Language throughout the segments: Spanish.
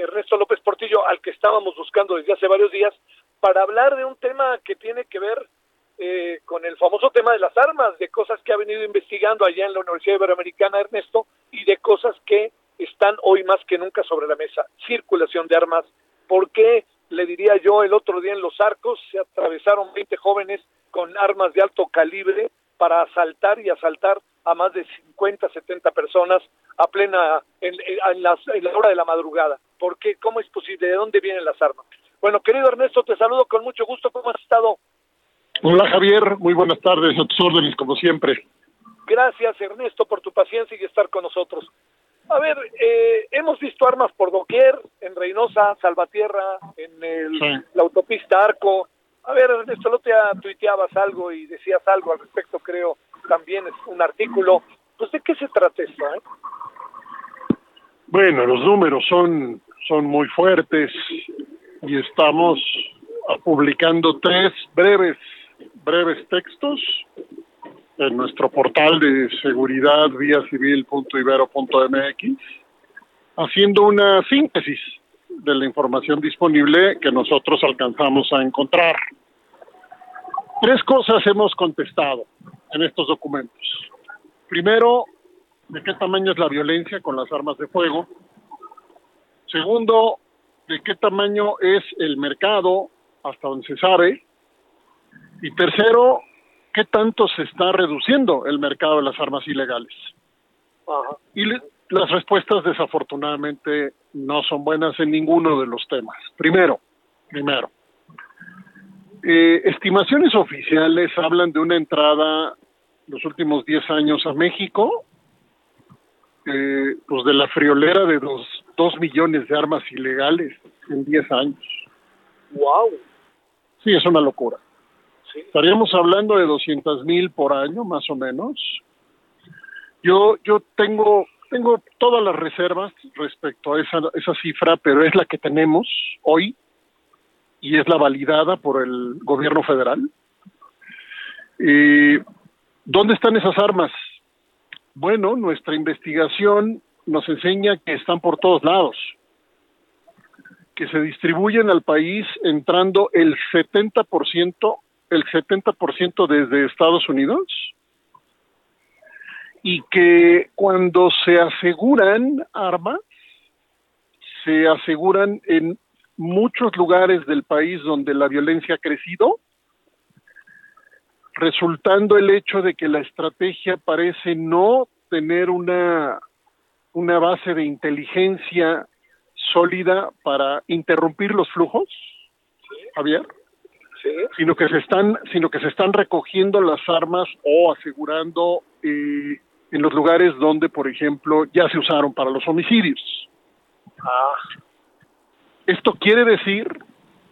Ernesto López Portillo, al que estábamos buscando desde hace varios días, para hablar de un tema que tiene que ver eh, con el famoso tema de las armas, de cosas que ha venido investigando allá en la Universidad Iberoamericana, Ernesto, y de cosas que están hoy más que nunca sobre la mesa. Circulación de armas. ¿Por qué, le diría yo, el otro día en Los Arcos se atravesaron 20 jóvenes con armas de alto calibre para asaltar y asaltar a más de 50, 70 personas a plena, en, en, la hora de la madrugada? ¿Por qué? ¿Cómo es posible? ¿De dónde vienen las armas? Bueno, querido Ernesto, te saludo con mucho gusto. ¿Cómo has estado? Hola Javier, muy buenas tardes, a tus órdenes como siempre. Gracias Ernesto por tu paciencia y estar con nosotros. A ver, eh, hemos visto armas por doquier, en Reynosa, Salvatierra, en el, sí. la autopista Arco. A ver, Ernesto, no te tuiteabas algo y decías algo al respecto, creo, también es un artículo. Pues, ¿de qué se trata esto? Eh? Bueno, los números son, son muy fuertes y estamos publicando tres breves, breves textos en nuestro portal de seguridad vía civil.ibero.mx, haciendo una síntesis de la información disponible que nosotros alcanzamos a encontrar. Tres cosas hemos contestado en estos documentos. Primero, de qué tamaño es la violencia con las armas de fuego. Segundo, de qué tamaño es el mercado hasta donde se sabe. Y tercero, qué tanto se está reduciendo el mercado de las armas ilegales. Ajá. Y le, las respuestas desafortunadamente no son buenas en ninguno de los temas. Primero, primero, eh, estimaciones oficiales hablan de una entrada los últimos 10 años a México, pues de la friolera de dos, dos millones de armas ilegales en 10 años. ¡Wow! Sí, es una locura. ¿Sí? Estaríamos hablando de 200 mil por año, más o menos. Yo, yo tengo, tengo todas las reservas respecto a esa, esa cifra, pero es la que tenemos hoy y es la validada por el gobierno federal. Eh, ¿Dónde están esas armas? Bueno, nuestra investigación nos enseña que están por todos lados, que se distribuyen al país entrando el 70%, el 70% desde Estados Unidos y que cuando se aseguran armas, se aseguran en muchos lugares del país donde la violencia ha crecido, resultando el hecho de que la estrategia parece no tener una, una base de inteligencia sólida para interrumpir los flujos, Javier, sí. sino que se están, sino que se están recogiendo las armas o asegurando eh, en los lugares donde, por ejemplo, ya se usaron para los homicidios. Ah. Esto quiere decir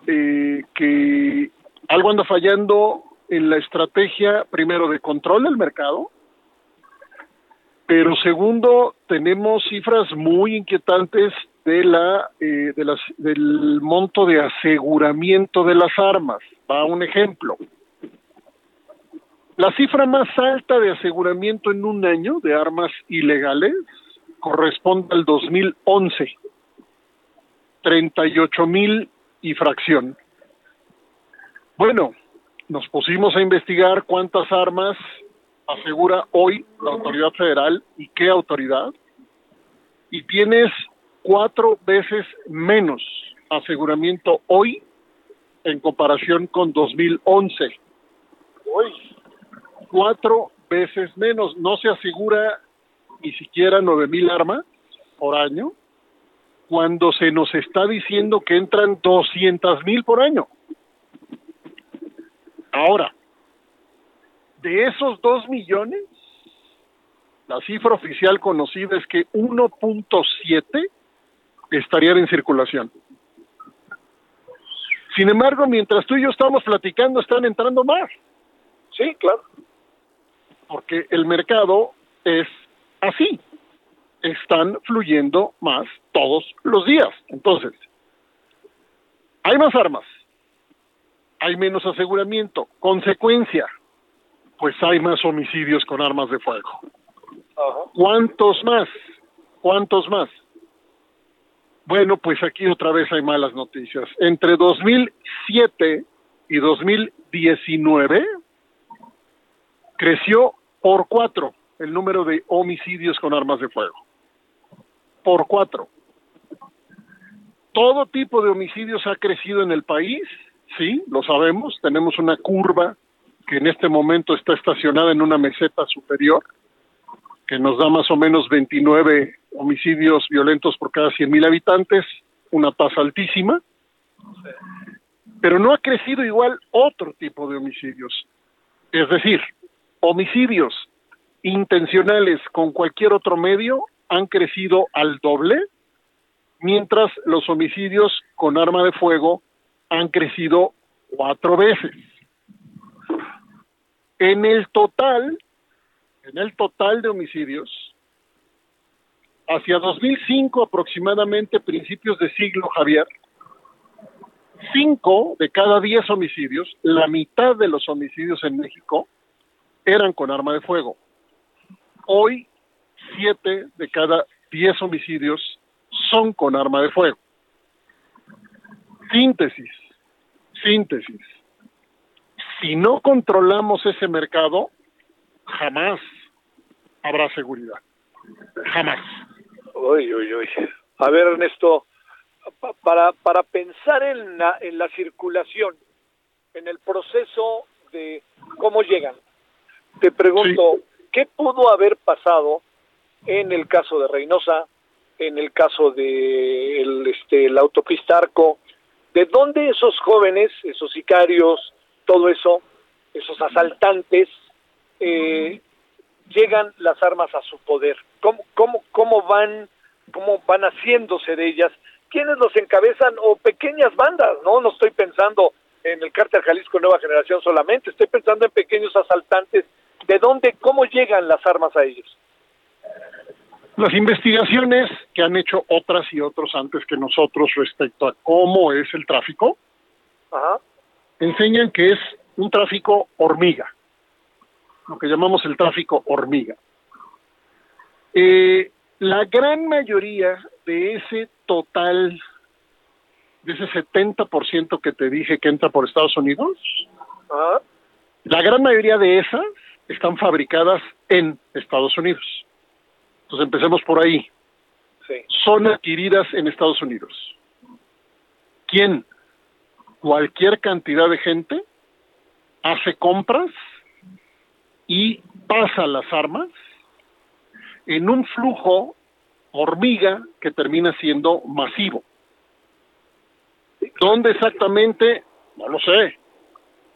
eh, que algo anda fallando en la estrategia, primero, de control del mercado, pero segundo, tenemos cifras muy inquietantes de la, eh, de las, del monto de aseguramiento de las armas. Va un ejemplo. La cifra más alta de aseguramiento en un año de armas ilegales corresponde al 2011, 38 mil y fracción. Bueno, nos pusimos a investigar cuántas armas asegura hoy la autoridad federal y qué autoridad, y tienes cuatro veces menos aseguramiento hoy en comparación con 2011. Hoy cuatro veces menos. No se asegura ni siquiera nueve mil armas por año, cuando se nos está diciendo que entran doscientas mil por año. Ahora, de esos dos millones, la cifra oficial conocida es que 1.7 estarían en circulación. Sin embargo, mientras tú y yo estamos platicando, están entrando más. Sí, claro. Porque el mercado es así. Están fluyendo más todos los días. Entonces, hay más armas, hay menos aseguramiento. Consecuencia, pues hay más homicidios con armas de fuego. ¿Cuántos más? ¿Cuántos más? Bueno, pues aquí otra vez hay malas noticias. Entre 2007 y 2019 creció por cuatro el número de homicidios con armas de fuego. Por cuatro. Todo tipo de homicidios ha crecido en el país, sí, lo sabemos. Tenemos una curva que en este momento está estacionada en una meseta superior, que nos da más o menos 29 homicidios violentos por cada 100.000 habitantes, una tasa altísima, pero no ha crecido igual otro tipo de homicidios. Es decir, homicidios intencionales con cualquier otro medio han crecido al doble, mientras los homicidios con arma de fuego han crecido cuatro veces. En el total, en el total de homicidios, hacia 2005 aproximadamente, principios de siglo, Javier, cinco de cada diez homicidios, la mitad de los homicidios en México, eran con arma de fuego. Hoy, siete de cada diez homicidios son con arma de fuego. Síntesis, síntesis si no controlamos ese mercado, jamás habrá seguridad. Jamás. Uy, uy, uy. A ver, Ernesto, para, para pensar en la, en la circulación, en el proceso de cómo llegan, te pregunto, ¿qué pudo haber pasado en el caso de Reynosa, en el caso de el, este, la autopista Arco? ¿De dónde esos jóvenes, esos sicarios, todo eso, esos asaltantes, eh, llegan las armas a su poder. ¿Cómo, cómo, cómo van, cómo van haciéndose de ellas? ¿Quiénes los encabezan? O pequeñas bandas, ¿no? No estoy pensando en el cártel Jalisco Nueva Generación solamente, estoy pensando en pequeños asaltantes. ¿De dónde, cómo llegan las armas a ellos? Las investigaciones que han hecho otras y otros antes que nosotros respecto a cómo es el tráfico, Ajá enseñan que es un tráfico hormiga, lo que llamamos el tráfico hormiga. Eh, la gran mayoría de ese total, de ese 70% que te dije que entra por Estados Unidos, la gran mayoría de esas están fabricadas en Estados Unidos. Entonces empecemos por ahí. Son adquiridas en Estados Unidos. ¿Quién? cualquier cantidad de gente hace compras y pasa las armas en un flujo hormiga que termina siendo masivo. ¿Dónde exactamente? No lo sé.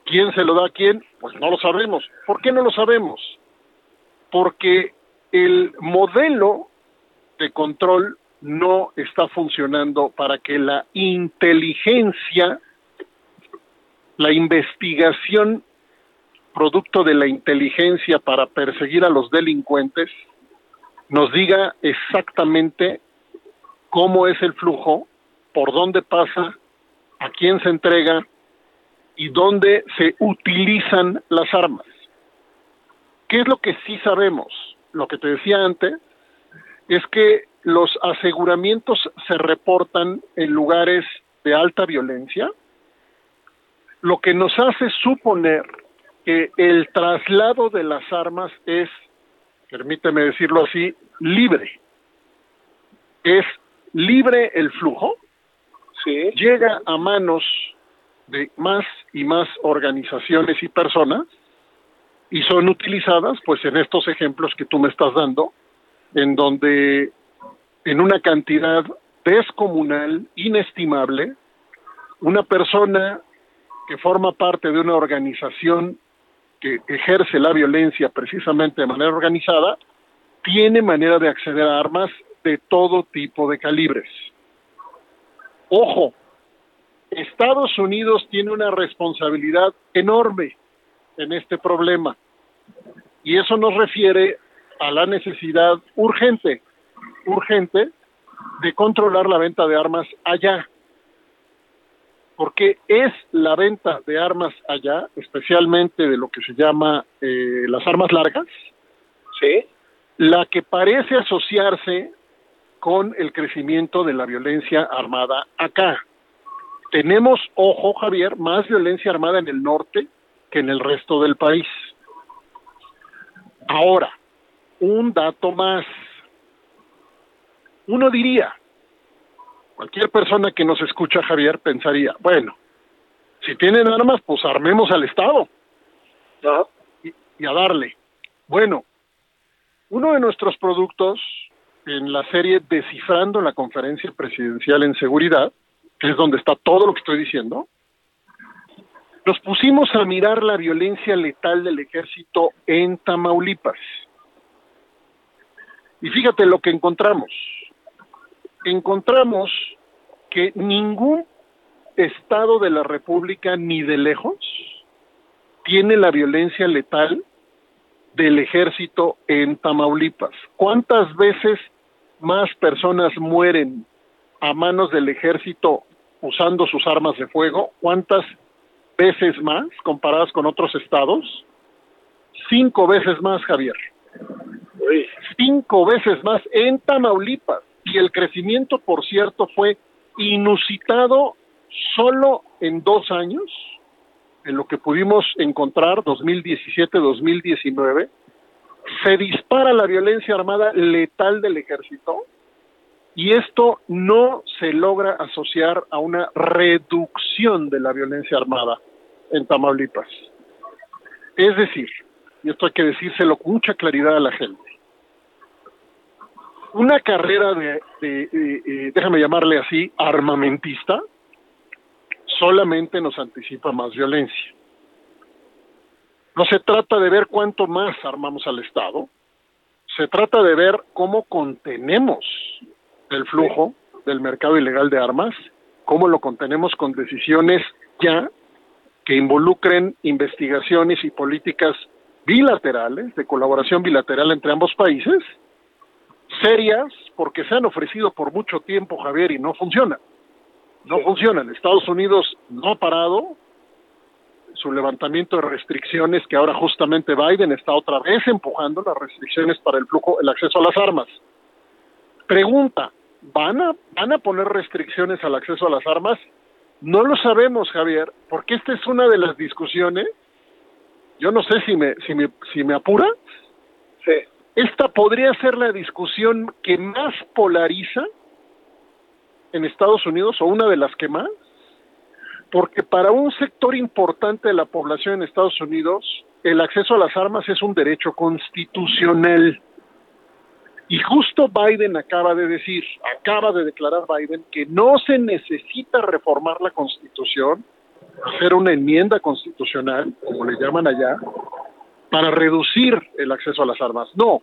¿Quién se lo da a quién? Pues no lo sabemos. ¿Por qué no lo sabemos? Porque el modelo de control no está funcionando para que la inteligencia la investigación producto de la inteligencia para perseguir a los delincuentes nos diga exactamente cómo es el flujo, por dónde pasa, a quién se entrega y dónde se utilizan las armas. ¿Qué es lo que sí sabemos? Lo que te decía antes es que los aseguramientos se reportan en lugares de alta violencia, lo que nos hace suponer que el traslado de las armas es, permíteme decirlo así, libre. Es libre el flujo, llega a manos de más y más organizaciones y personas y son utilizadas pues en estos ejemplos que tú me estás dando, en donde en una cantidad descomunal, inestimable, una persona que forma parte de una organización que ejerce la violencia precisamente de manera organizada, tiene manera de acceder a armas de todo tipo de calibres. Ojo, Estados Unidos tiene una responsabilidad enorme en este problema y eso nos refiere a la necesidad urgente, urgente de controlar la venta de armas allá. Porque es la venta de armas allá, especialmente de lo que se llama eh, las armas largas, ¿Sí? la que parece asociarse con el crecimiento de la violencia armada acá. Tenemos, ojo Javier, más violencia armada en el norte que en el resto del país. Ahora, un dato más. Uno diría, cualquier persona que nos escucha, Javier, pensaría, bueno, si tienen armas, pues armemos al Estado Y, y a darle. Bueno, uno de nuestros productos en la serie Descifrando la Conferencia Presidencial en Seguridad, que es donde está todo lo que estoy diciendo, nos pusimos a mirar la violencia letal del ejército en Tamaulipas. Y fíjate lo que encontramos. Encontramos que ningún estado de la República, ni de lejos, tiene la violencia letal del ejército en Tamaulipas. ¿Cuántas veces más personas mueren a manos del ejército usando sus armas de fuego? ¿Cuántas veces más comparadas con otros estados? Cinco veces más, Javier. Cinco veces más en Tamaulipas. Y el crecimiento, por cierto, fue inusitado solo en dos años, en lo que pudimos encontrar, 2017-2019, se dispara la violencia armada letal del ejército y esto no se logra asociar a una reducción de la violencia armada en Tamaulipas. Es decir, y esto hay que decírselo con mucha claridad a la gente, una carrera de, de, déjame llamarle así, armamentista, solamente nos anticipa más violencia. No se trata de ver cuánto más armamos al Estado, se trata de ver cómo contenemos el flujo del mercado ilegal de armas, cómo lo contenemos con decisiones ya que involucren investigaciones y políticas bilaterales, de colaboración bilateral entre ambos países, serias, porque se han ofrecido por mucho tiempo, Javier, y no funcionan. No funcionan. Estados Unidos no ha parado su levantamiento de restricciones, que ahora justamente Biden está otra vez empujando las restricciones para el flujo, el acceso a las armas. Pregunta, ¿van a, van a poner restricciones al acceso a las armas? No lo sabemos, Javier, porque esta es una de las discusiones. Yo no sé si me, si me, si me apura. Sí. Esta podría ser la discusión que más polariza en Estados Unidos o una de las que más, porque para un sector importante de la población en Estados Unidos el acceso a las armas es un derecho constitucional. Y justo Biden acaba de decir, acaba de declarar Biden que no se necesita reformar la constitución, hacer una enmienda constitucional, como le llaman allá, para reducir el acceso a las armas. No,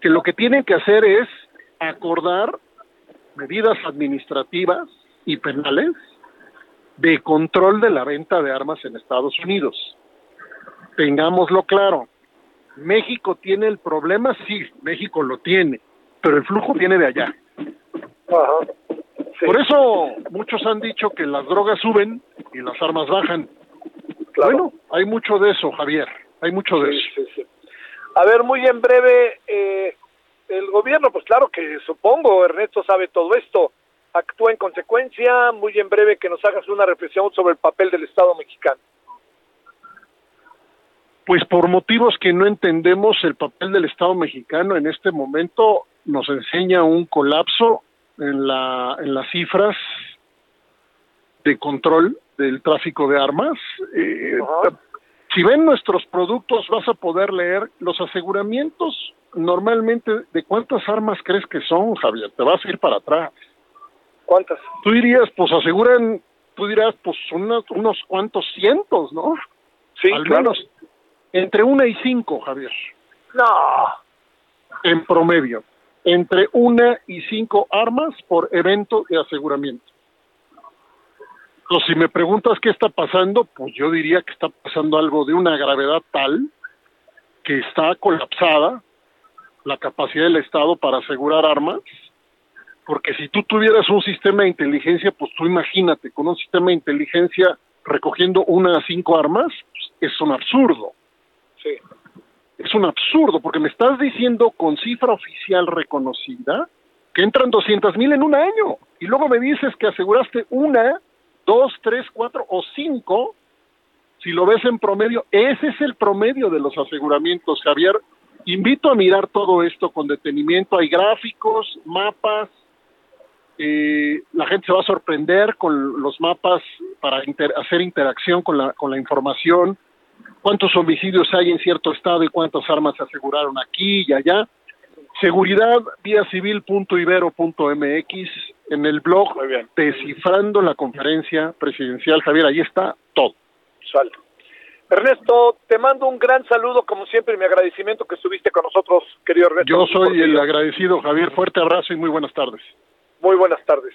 que lo que tienen que hacer es acordar medidas administrativas y penales de control de la venta de armas en Estados Unidos. Tengámoslo claro, México tiene el problema, sí, México lo tiene, pero el flujo viene de allá. Por eso muchos han dicho que las drogas suben y las armas bajan. Bueno, hay mucho de eso, Javier, hay mucho de eso. A ver, muy en breve, eh, el gobierno, pues claro que supongo, Ernesto sabe todo esto, actúa en consecuencia, muy en breve que nos hagas una reflexión sobre el papel del Estado mexicano. Pues por motivos que no entendemos, el papel del Estado mexicano en este momento nos enseña un colapso en, la, en las cifras de control del tráfico de armas. Eh, si ven nuestros productos, vas a poder leer los aseguramientos normalmente. ¿De cuántas armas crees que son, Javier? Te vas a ir para atrás. ¿Cuántas? Tú dirías, pues aseguran, tú dirás, pues unos, unos cuantos cientos, ¿no? Sí, Al menos entre una y cinco, Javier. No. en promedio, entre una y cinco armas por evento de aseguramiento. Entonces, si me preguntas qué está pasando, pues yo diría que está pasando algo de una gravedad tal que está colapsada la capacidad del Estado para asegurar armas, porque si tú tuvieras un sistema de inteligencia, pues tú imagínate, con un sistema de inteligencia recogiendo una a cinco armas, pues es un absurdo. Es un absurdo, porque me estás diciendo con cifra oficial reconocida que entran 200 mil en un año, y luego me dices que aseguraste una, dos, tres, cuatro o cinco, si lo ves en promedio, ese es el promedio de los aseguramientos, Javier. Invito a mirar todo esto con detenimiento. Hay gráficos, mapas. Eh, la gente se va a sorprender con los mapas para hacer interacción con la, con la información. Cuántos homicidios hay en cierto estado y cuántas armas se aseguraron aquí y allá. Seguridad vía civil.ibero.mx en el blog descifrando la conferencia presidencial. Javier, ahí está todo. Salto. Ernesto, te mando un gran saludo, como siempre, y mi agradecimiento que estuviste con nosotros, querido Ernesto. Yo soy el agradecido, Javier. Fuerte abrazo y muy buenas tardes. Muy buenas tardes.